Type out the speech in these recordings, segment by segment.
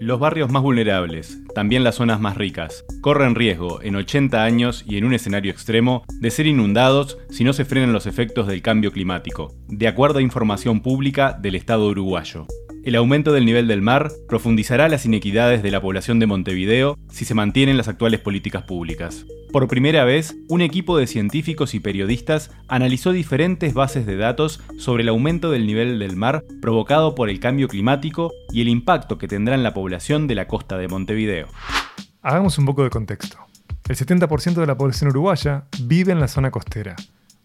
Los barrios más vulnerables, también las zonas más ricas, corren riesgo en 80 años y en un escenario extremo de ser inundados si no se frenan los efectos del cambio climático, de acuerdo a información pública del Estado uruguayo. El aumento del nivel del mar profundizará las inequidades de la población de Montevideo si se mantienen las actuales políticas públicas. Por primera vez, un equipo de científicos y periodistas analizó diferentes bases de datos sobre el aumento del nivel del mar provocado por el cambio climático y el impacto que tendrá en la población de la costa de Montevideo. Hagamos un poco de contexto. El 70% de la población uruguaya vive en la zona costera,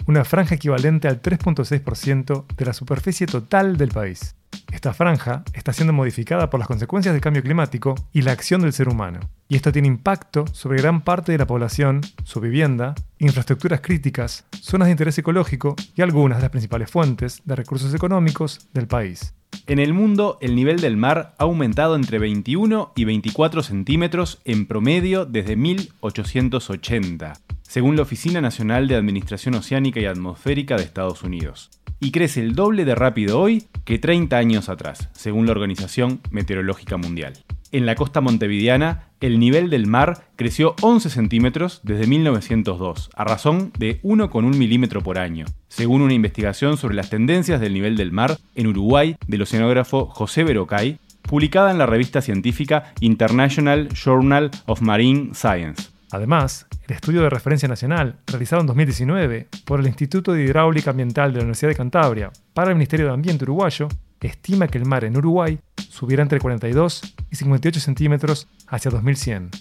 una franja equivalente al 3.6% de la superficie total del país. Esta franja está siendo modificada por las consecuencias del cambio climático y la acción del ser humano. Y esto tiene impacto sobre gran parte de la población, su vivienda, infraestructuras críticas, zonas de interés ecológico y algunas de las principales fuentes de recursos económicos del país. En el mundo, el nivel del mar ha aumentado entre 21 y 24 centímetros en promedio desde 1880, según la Oficina Nacional de Administración Oceánica y Atmosférica de Estados Unidos y crece el doble de rápido hoy que 30 años atrás, según la Organización Meteorológica Mundial. En la costa montevideana, el nivel del mar creció 11 centímetros desde 1902, a razón de 1,1 milímetro por año, según una investigación sobre las tendencias del nivel del mar en Uruguay del oceanógrafo José Berocay, publicada en la revista científica International Journal of Marine Science. Además, el estudio de referencia nacional, realizado en 2019 por el Instituto de Hidráulica Ambiental de la Universidad de Cantabria para el Ministerio de Ambiente uruguayo, estima que el mar en Uruguay subirá entre 42 y 58 centímetros hacia 2100.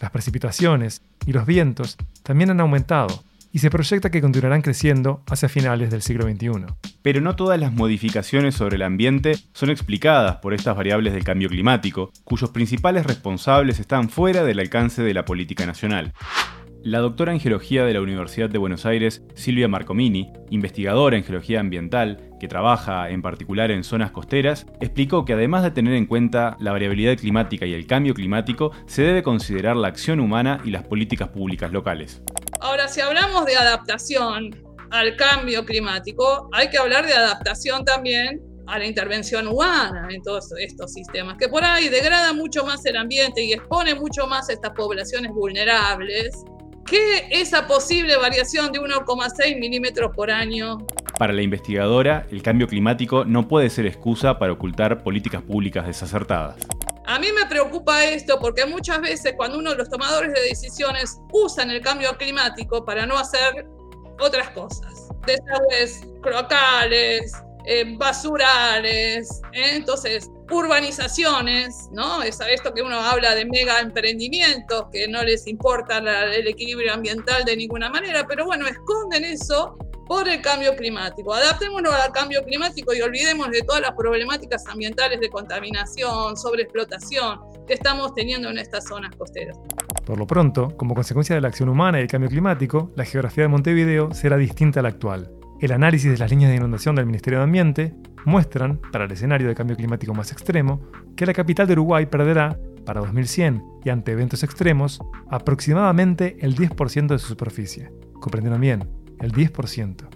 Las precipitaciones y los vientos también han aumentado, y se proyecta que continuarán creciendo hacia finales del siglo XXI. Pero no todas las modificaciones sobre el ambiente son explicadas por estas variables del cambio climático, cuyos principales responsables están fuera del alcance de la política nacional. La doctora en Geología de la Universidad de Buenos Aires, Silvia Marcomini, investigadora en Geología Ambiental, que trabaja en particular en zonas costeras, explicó que además de tener en cuenta la variabilidad climática y el cambio climático, se debe considerar la acción humana y las políticas públicas locales. Ahora, si hablamos de adaptación al cambio climático, hay que hablar de adaptación también a la intervención humana en todos estos sistemas, que por ahí degrada mucho más el ambiente y expone mucho más a estas poblaciones vulnerables ¿Qué esa posible variación de 1,6 milímetros por año? Para la investigadora, el cambio climático no puede ser excusa para ocultar políticas públicas desacertadas. A mí me preocupa esto porque muchas veces cuando uno de los tomadores de decisiones usan el cambio climático para no hacer otras cosas, desagües crocales, eh, basurales, ¿eh? entonces urbanizaciones, ¿no? Es esto que uno habla de mega emprendimientos que no les importa el equilibrio ambiental de ninguna manera, pero bueno, esconden eso por el cambio climático. Adaptémonos al cambio climático y olvidemos de todas las problemáticas ambientales de contaminación, sobreexplotación que estamos teniendo en estas zonas costeras. Por lo pronto, como consecuencia de la acción humana y el cambio climático, la geografía de Montevideo será distinta a la actual. El análisis de las líneas de inundación del Ministerio de Ambiente muestran, para el escenario de cambio climático más extremo, que la capital de Uruguay perderá, para 2100 y ante eventos extremos, aproximadamente el 10% de su superficie. Comprendieron bien, el 10%.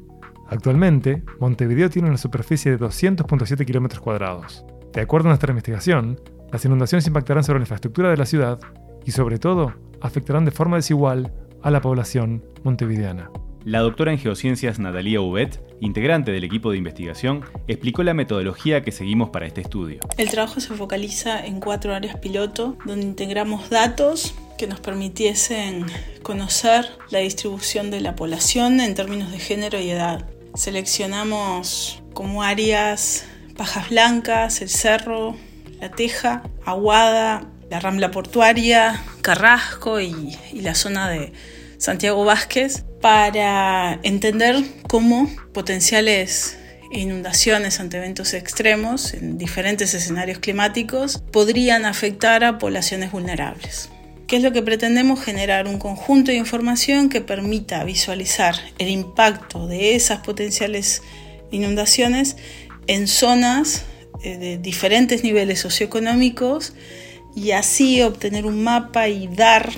Actualmente, Montevideo tiene una superficie de 200.7 km cuadrados. De acuerdo a nuestra investigación, las inundaciones impactarán sobre la infraestructura de la ciudad y sobre todo afectarán de forma desigual a la población montevideana. La doctora en geociencias Natalia Ubet, integrante del equipo de investigación, explicó la metodología que seguimos para este estudio. El trabajo se focaliza en cuatro áreas piloto, donde integramos datos que nos permitiesen conocer la distribución de la población en términos de género y edad. Seleccionamos como áreas Pajas Blancas, el Cerro, La Teja, Aguada, la Rambla Portuaria, Carrasco y, y la zona de Santiago Vázquez para entender cómo potenciales inundaciones ante eventos extremos en diferentes escenarios climáticos podrían afectar a poblaciones vulnerables. ¿Qué es lo que pretendemos? Generar un conjunto de información que permita visualizar el impacto de esas potenciales inundaciones en zonas eh, de diferentes niveles socioeconómicos y así obtener un mapa y dar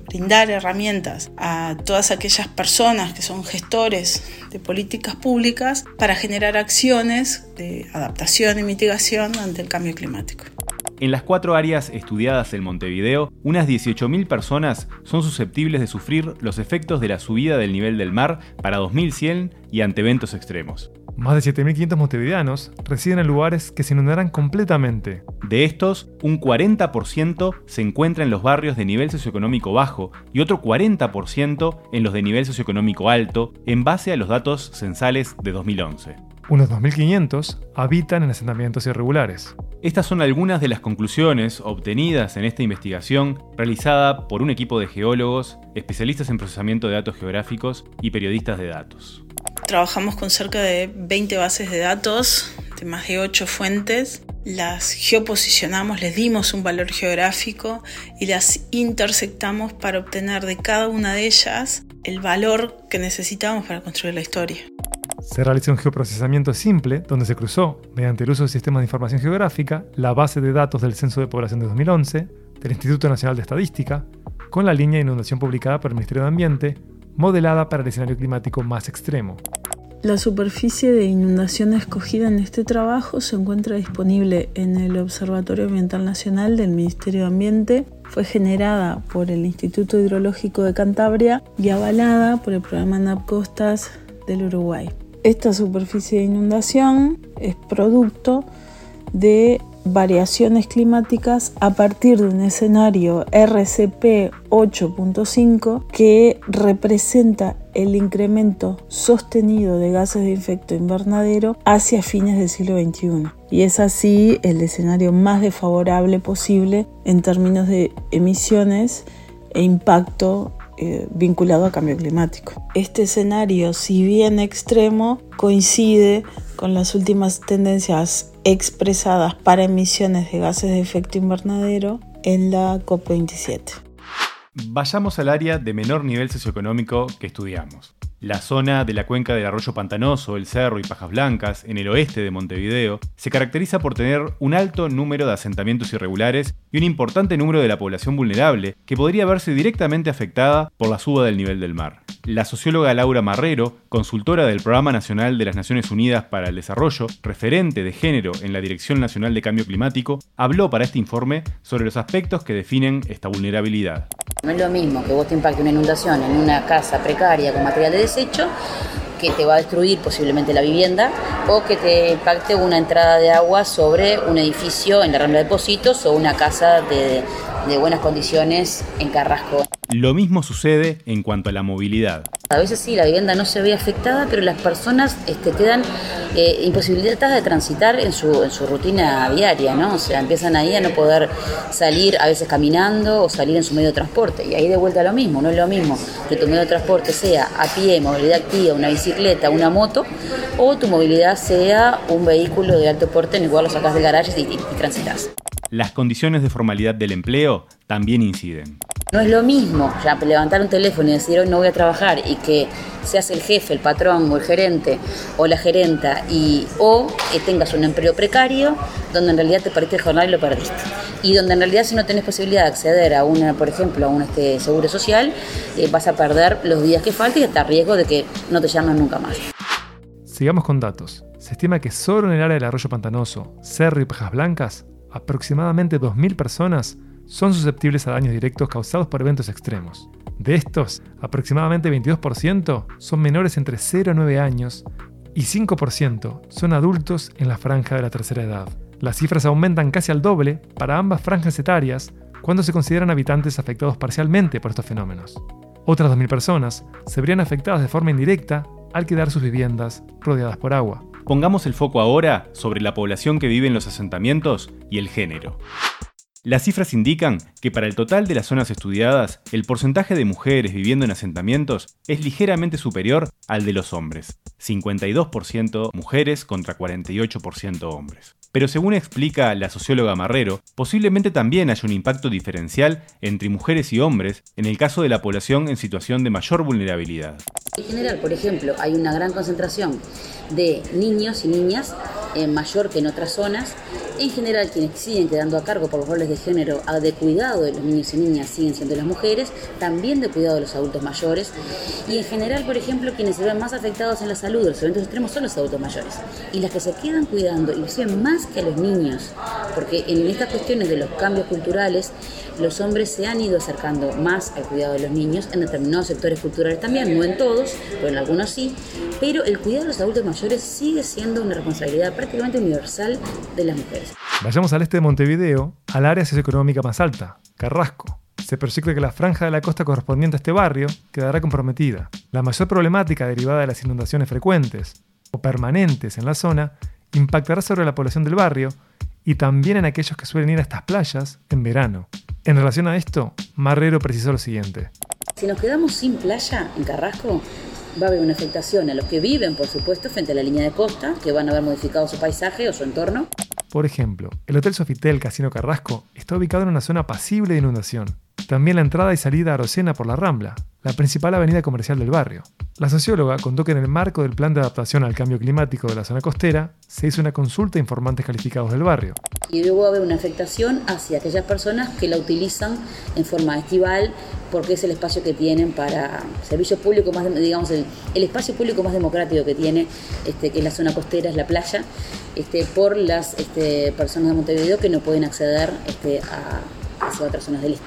brindar herramientas a todas aquellas personas que son gestores de políticas públicas para generar acciones de adaptación y mitigación ante el cambio climático. En las cuatro áreas estudiadas en Montevideo, unas 18.000 personas son susceptibles de sufrir los efectos de la subida del nivel del mar para 2100 y ante eventos extremos. Más de 7.500 montevideanos residen en lugares que se inundarán completamente. De estos, un 40% se encuentra en los barrios de nivel socioeconómico bajo y otro 40% en los de nivel socioeconómico alto, en base a los datos censales de 2011. Unos 2.500 habitan en asentamientos irregulares. Estas son algunas de las conclusiones obtenidas en esta investigación realizada por un equipo de geólogos, especialistas en procesamiento de datos geográficos y periodistas de datos. Trabajamos con cerca de 20 bases de datos de más de 8 fuentes. Las geoposicionamos, les dimos un valor geográfico y las intersectamos para obtener de cada una de ellas el valor que necesitamos para construir la historia. Se realizó un geoprocesamiento simple donde se cruzó, mediante el uso de sistemas de información geográfica, la base de datos del Censo de Población de 2011, del Instituto Nacional de Estadística, con la línea de inundación publicada por el Ministerio de Ambiente, modelada para el escenario climático más extremo. La superficie de inundación escogida en este trabajo se encuentra disponible en el Observatorio Ambiental Nacional del Ministerio de Ambiente. Fue generada por el Instituto Hidrológico de Cantabria y avalada por el programa NAP Costas del Uruguay. Esta superficie de inundación es producto de variaciones climáticas a partir de un escenario RCP 8.5 que representa el incremento sostenido de gases de efecto invernadero hacia fines del siglo XXI. Y es así el escenario más desfavorable posible en términos de emisiones e impacto eh, vinculado a cambio climático. Este escenario, si bien extremo, coincide con las últimas tendencias expresadas para emisiones de gases de efecto invernadero en la COP27. Vayamos al área de menor nivel socioeconómico que estudiamos. La zona de la cuenca del arroyo pantanoso, el cerro y Pajas Blancas, en el oeste de Montevideo, se caracteriza por tener un alto número de asentamientos irregulares y un importante número de la población vulnerable que podría verse directamente afectada por la suba del nivel del mar. La socióloga Laura Marrero, consultora del Programa Nacional de las Naciones Unidas para el Desarrollo, referente de género en la Dirección Nacional de Cambio Climático, habló para este informe sobre los aspectos que definen esta vulnerabilidad. No es lo mismo que vos te impacte una inundación en una casa precaria con material de desecho que te va a destruir posiblemente la vivienda o que te impacte una entrada de agua sobre un edificio en la Rambla de Depósitos o una casa de, de buenas condiciones en Carrasco. Lo mismo sucede en cuanto a la movilidad. A veces sí, la vivienda no se ve afectada, pero las personas este, quedan eh, imposibilitadas de transitar en su, en su rutina diaria, ¿no? O sea, empiezan ahí a no poder salir a veces caminando o salir en su medio de transporte. Y ahí de vuelta lo mismo, no es lo mismo que tu medio de transporte sea a pie, movilidad activa, una bicicleta, una moto, o tu movilidad sea un vehículo de alto porte en el cual lo sacas del garaje y, y, y transitas. Las condiciones de formalidad del empleo también inciden. No es lo mismo levantar un teléfono y decir hoy no voy a trabajar y que seas el jefe, el patrón o el gerente o la gerenta y o tengas un empleo precario donde en realidad te perdiste el jornal y lo perdiste. Y donde en realidad si no tenés posibilidad de acceder a una, por ejemplo, a un este, seguro social, eh, vas a perder los días que faltan y hasta riesgo de que no te llamen nunca más. Sigamos con datos. Se estima que solo en el área del arroyo pantanoso, Cerro y Pejas Blancas, aproximadamente 2.000 personas son susceptibles a daños directos causados por eventos extremos. De estos, aproximadamente 22% son menores entre 0 a 9 años y 5% son adultos en la franja de la tercera edad. Las cifras aumentan casi al doble para ambas franjas etarias cuando se consideran habitantes afectados parcialmente por estos fenómenos. Otras 2.000 personas se verían afectadas de forma indirecta al quedar sus viviendas rodeadas por agua. Pongamos el foco ahora sobre la población que vive en los asentamientos y el género. Las cifras indican que para el total de las zonas estudiadas, el porcentaje de mujeres viviendo en asentamientos es ligeramente superior al de los hombres, 52% mujeres contra 48% hombres. Pero según explica la socióloga Marrero, posiblemente también haya un impacto diferencial entre mujeres y hombres en el caso de la población en situación de mayor vulnerabilidad. En general, por ejemplo, hay una gran concentración de niños y niñas, eh, mayor que en otras zonas, En general, quienes siguen quedando a cargo por los roles de género de cuidado de los niños y niñas siguen siendo las mujeres, también de cuidado de los adultos mayores. Y en general, por ejemplo, quienes se ven más afectados en la salud de los eventos extremos son los adultos mayores. Y las que se quedan cuidando, y lo más que a los niños, porque en estas cuestiones de los cambios culturales, los hombres se han ido acercando más al cuidado de los niños en determinados sectores culturales también, no en todos, pero en algunos sí, pero el cuidado de los adultos mayores sigue siendo una responsabilidad prácticamente universal de las mujeres. Vayamos al este de Montevideo, al área socioeconómica más alta, Carrasco. Se proyecta que la franja de la costa correspondiente a este barrio quedará comprometida. La mayor problemática derivada de las inundaciones frecuentes o permanentes en la zona impactará sobre la población del barrio y también en aquellos que suelen ir a estas playas en verano. En relación a esto, Marrero precisó lo siguiente. Si nos quedamos sin playa en Carrasco, va a haber una afectación a los que viven, por supuesto, frente a la línea de costa, que van a haber modificado su paisaje o su entorno. Por ejemplo, el Hotel Sofitel Casino Carrasco está ubicado en una zona pasible de inundación. También la entrada y salida a Arocena por la Rambla, la principal avenida comercial del barrio. La socióloga contó que en el marco del plan de adaptación al cambio climático de la zona costera se hizo una consulta a informantes calificados del barrio. Y luego va a haber una afectación hacia aquellas personas que la utilizan en forma estival porque es el espacio que tienen para servicio público más, digamos, el, espacio público más democrático que tiene, este, que es la zona costera, es la playa, este, por las este, personas de Montevideo que no pueden acceder este, a, otras zonas del este.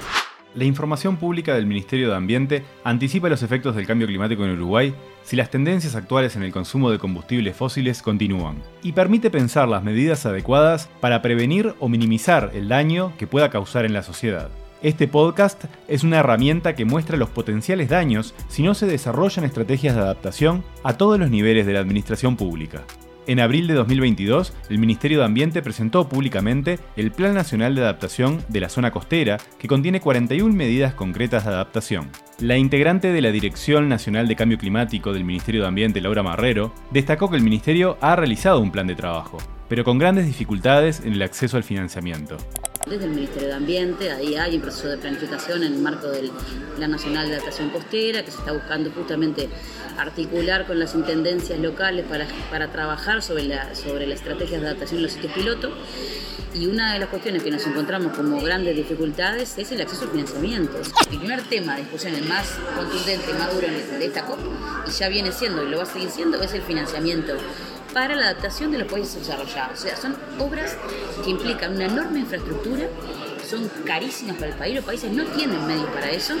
La información pública del Ministerio de Ambiente anticipa los efectos del cambio climático en Uruguay si las tendencias actuales en el consumo de combustibles fósiles continúan, y permite pensar las medidas adecuadas para prevenir o minimizar el daño que pueda causar en la sociedad. Este podcast es una herramienta que muestra los potenciales daños si no se desarrollan estrategias de adaptación a todos los niveles de la administración pública. En abril de 2022, el Ministerio de Ambiente presentó públicamente el Plan Nacional de Adaptación de la Zona Costera, que contiene 41 medidas concretas de adaptación. La integrante de la Dirección Nacional de Cambio Climático del Ministerio de Ambiente, Laura Marrero, destacó que el Ministerio ha realizado un plan de trabajo, pero con grandes dificultades en el acceso al financiamiento desde el Ministerio de Ambiente, ahí hay un proceso de planificación en el marco del Plan Nacional de Adaptación Costera, que se está buscando justamente articular con las intendencias locales para, para trabajar sobre, la, sobre las estrategias de adaptación de los sitios piloto. Y una de las cuestiones que nos encontramos como grandes dificultades es el acceso al financiamiento. El primer tema de discusión, el más contundente, más duro de esta COP, y ya viene siendo y lo va a seguir siendo, es el financiamiento para la adaptación de los países desarrollados. O sea, son obras que implican una enorme infraestructura, son carísimas para el país, los países no tienen medios para eso,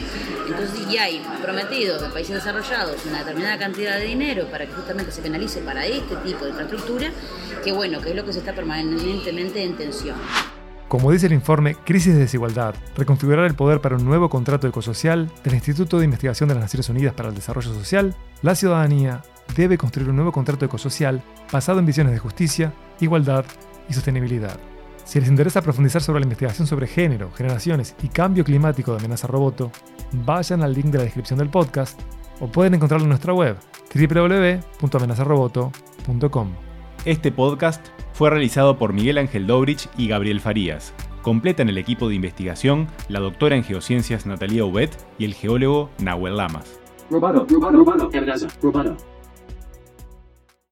entonces ya hay prometido de países desarrollados una determinada cantidad de dinero para que justamente se penalice para este tipo de infraestructura, que bueno, que es lo que se está permanentemente en tensión. Como dice el informe Crisis de Desigualdad, reconfigurar el poder para un nuevo contrato ecosocial del Instituto de Investigación de las Naciones Unidas para el Desarrollo Social, la ciudadanía debe construir un nuevo contrato ecosocial basado en visiones de justicia, igualdad y sostenibilidad. Si les interesa profundizar sobre la investigación sobre género, generaciones y cambio climático de Amenaza Roboto, vayan al link de la descripción del podcast o pueden encontrarlo en nuestra web www.amenazaroboto.com. Este podcast fue realizado por Miguel Ángel Dobrich y Gabriel Farías. Completan el equipo de investigación la doctora en geociencias Natalia Ubet y el geólogo Nahuel Lamas. Roboto, roboto, roboto.